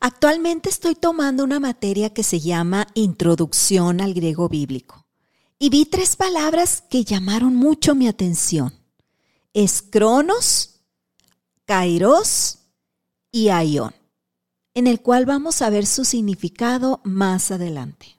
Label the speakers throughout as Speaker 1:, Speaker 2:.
Speaker 1: Actualmente estoy tomando una materia que se llama Introducción al griego bíblico y vi tres palabras que llamaron mucho mi atención. Es cronos, kairos y aion, en el cual vamos a ver su significado más adelante.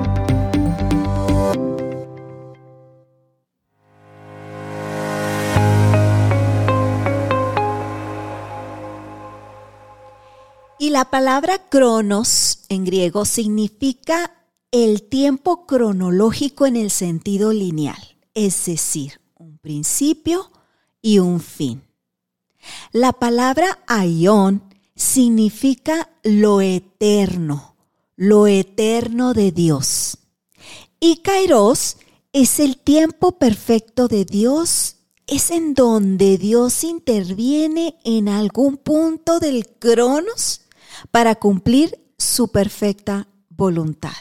Speaker 1: La palabra cronos en griego significa el tiempo cronológico en el sentido lineal, es decir, un principio y un fin. La palabra aion significa lo eterno, lo eterno de Dios. Y kairos es el tiempo perfecto de Dios, es en donde Dios interviene en algún punto del cronos para cumplir su perfecta voluntad.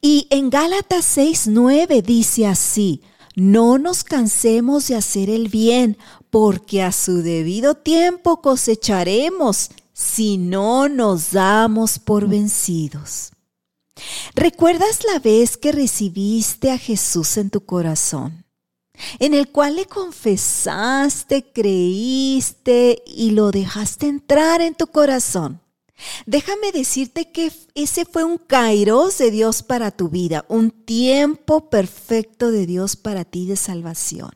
Speaker 1: Y en Gálatas 6:9 dice así, no nos cansemos de hacer el bien, porque a su debido tiempo cosecharemos si no nos damos por vencidos. ¿Recuerdas la vez que recibiste a Jesús en tu corazón? En el cual le confesaste, creíste y lo dejaste entrar en tu corazón. Déjame decirte que ese fue un kairos de Dios para tu vida, un tiempo perfecto de Dios para ti de salvación.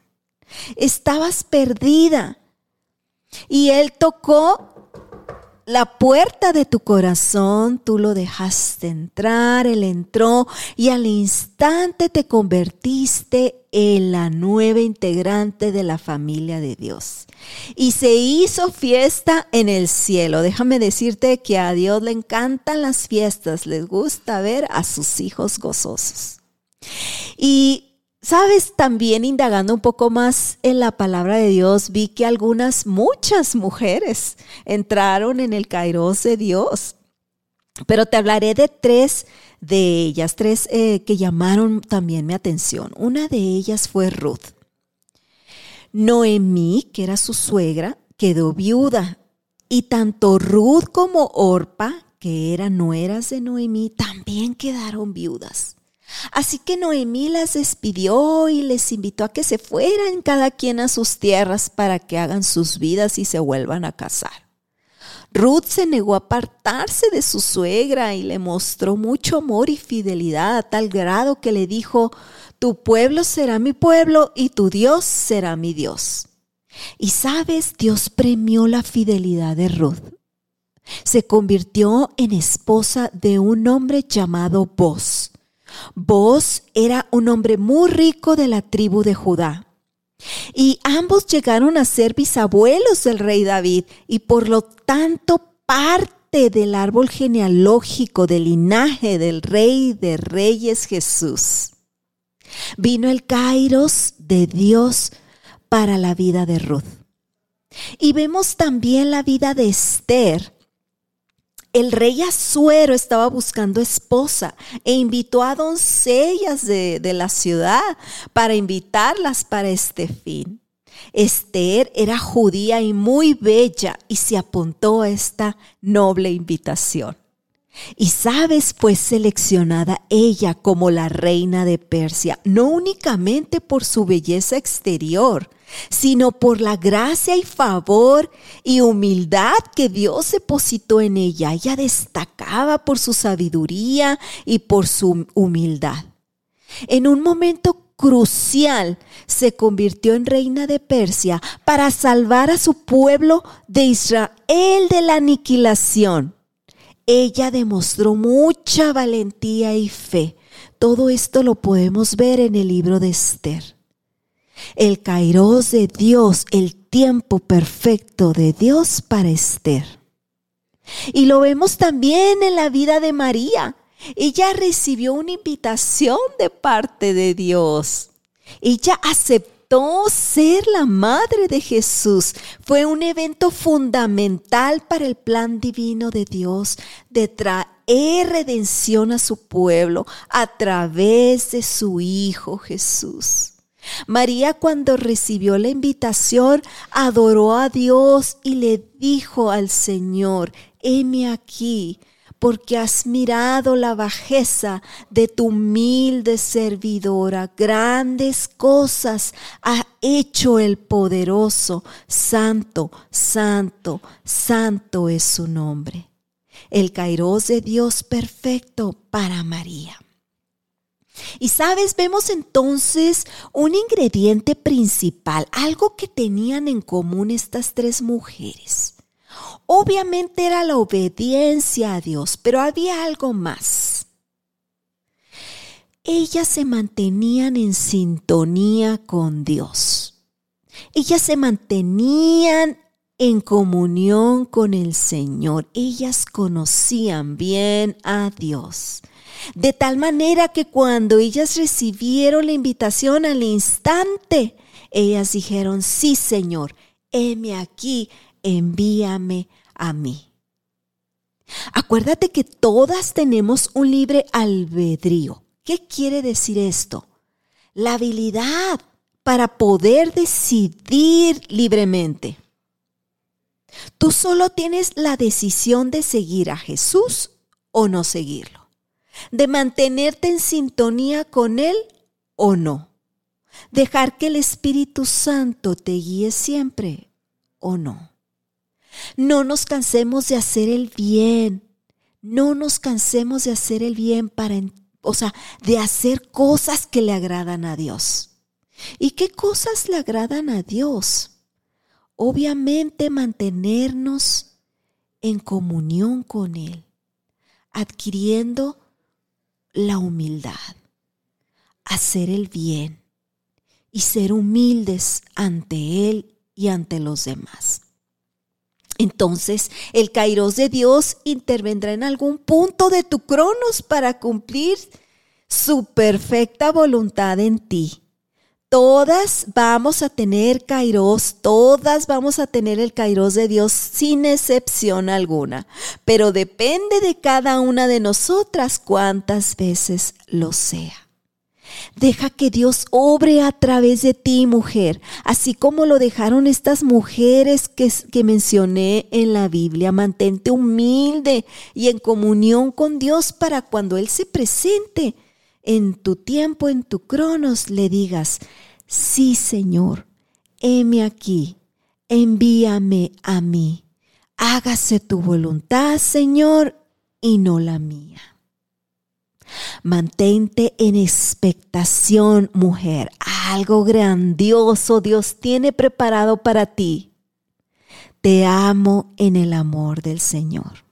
Speaker 1: Estabas perdida y Él tocó la puerta de tu corazón, tú lo dejaste entrar, Él entró y al instante te convertiste en la nueva integrante de la familia de Dios. Y se hizo fiesta en el cielo. Déjame decirte que a Dios le encantan las fiestas, les gusta ver a sus hijos gozosos. Y Sabes, también indagando un poco más en la palabra de Dios, vi que algunas, muchas mujeres entraron en el Kairos de Dios. Pero te hablaré de tres de ellas, tres eh, que llamaron también mi atención. Una de ellas fue Ruth. Noemí, que era su suegra, quedó viuda. Y tanto Ruth como Orpa, que eran nueras de Noemí, también quedaron viudas. Así que Noemí las despidió y les invitó a que se fueran cada quien a sus tierras para que hagan sus vidas y se vuelvan a casar. Ruth se negó a apartarse de su suegra y le mostró mucho amor y fidelidad a tal grado que le dijo, tu pueblo será mi pueblo y tu Dios será mi Dios. Y sabes, Dios premió la fidelidad de Ruth. Se convirtió en esposa de un hombre llamado Boz Boz era un hombre muy rico de la tribu de Judá. Y ambos llegaron a ser bisabuelos del rey David y por lo tanto parte del árbol genealógico del linaje del rey de reyes Jesús. Vino el Kairos de Dios para la vida de Ruth. Y vemos también la vida de Esther, el rey Azuero estaba buscando esposa e invitó a doncellas de, de la ciudad para invitarlas para este fin. Esther era judía y muy bella y se apuntó a esta noble invitación. Y sabes, fue seleccionada ella como la reina de Persia, no únicamente por su belleza exterior, sino por la gracia y favor y humildad que Dios depositó en ella. Ella destacaba por su sabiduría y por su humildad. En un momento crucial se convirtió en reina de Persia para salvar a su pueblo de Israel de la aniquilación. Ella demostró mucha valentía y fe. Todo esto lo podemos ver en el libro de Esther el kairos de Dios, el tiempo perfecto de Dios para Esther. Y lo vemos también en la vida de María. Ella recibió una invitación de parte de Dios. Ella aceptó ser la madre de Jesús. Fue un evento fundamental para el plan divino de Dios de traer redención a su pueblo a través de su Hijo Jesús. María cuando recibió la invitación adoró a Dios y le dijo al Señor, heme aquí, porque has mirado la bajeza de tu humilde servidora. Grandes cosas ha hecho el poderoso. Santo, santo, santo es su nombre. El Kairos de Dios perfecto para María. Y sabes, vemos entonces un ingrediente principal, algo que tenían en común estas tres mujeres. Obviamente era la obediencia a Dios, pero había algo más. Ellas se mantenían en sintonía con Dios. Ellas se mantenían en comunión con el Señor. Ellas conocían bien a Dios. De tal manera que cuando ellas recibieron la invitación al instante, ellas dijeron, sí Señor, heme aquí, envíame a mí. Acuérdate que todas tenemos un libre albedrío. ¿Qué quiere decir esto? La habilidad para poder decidir libremente. Tú solo tienes la decisión de seguir a Jesús o no seguirlo, de mantenerte en sintonía con Él o no, dejar que el Espíritu Santo te guíe siempre o no. No nos cansemos de hacer el bien. No nos cansemos de hacer el bien para, o sea, de hacer cosas que le agradan a Dios. ¿Y qué cosas le agradan a Dios? Obviamente mantenernos en comunión con Él, adquiriendo la humildad, hacer el bien y ser humildes ante Él y ante los demás. Entonces el kairos de Dios intervendrá en algún punto de tu cronos para cumplir su perfecta voluntad en ti. Todas vamos a tener kairos, todas vamos a tener el kairos de Dios sin excepción alguna, pero depende de cada una de nosotras cuántas veces lo sea. Deja que Dios obre a través de ti, mujer, así como lo dejaron estas mujeres que, mencioné en la Biblia. Mantente humilde y en comunión con Dios para cuando Él se presente en tu tiempo, en tu cronos, le digas, sí, Señor, heme aquí, envíame a mí. Hágase tu voluntad, Señor, y no la mía. Mantente en expectación, mujer. Algo grandioso Dios tiene preparado para ti. Te amo en el amor del Señor.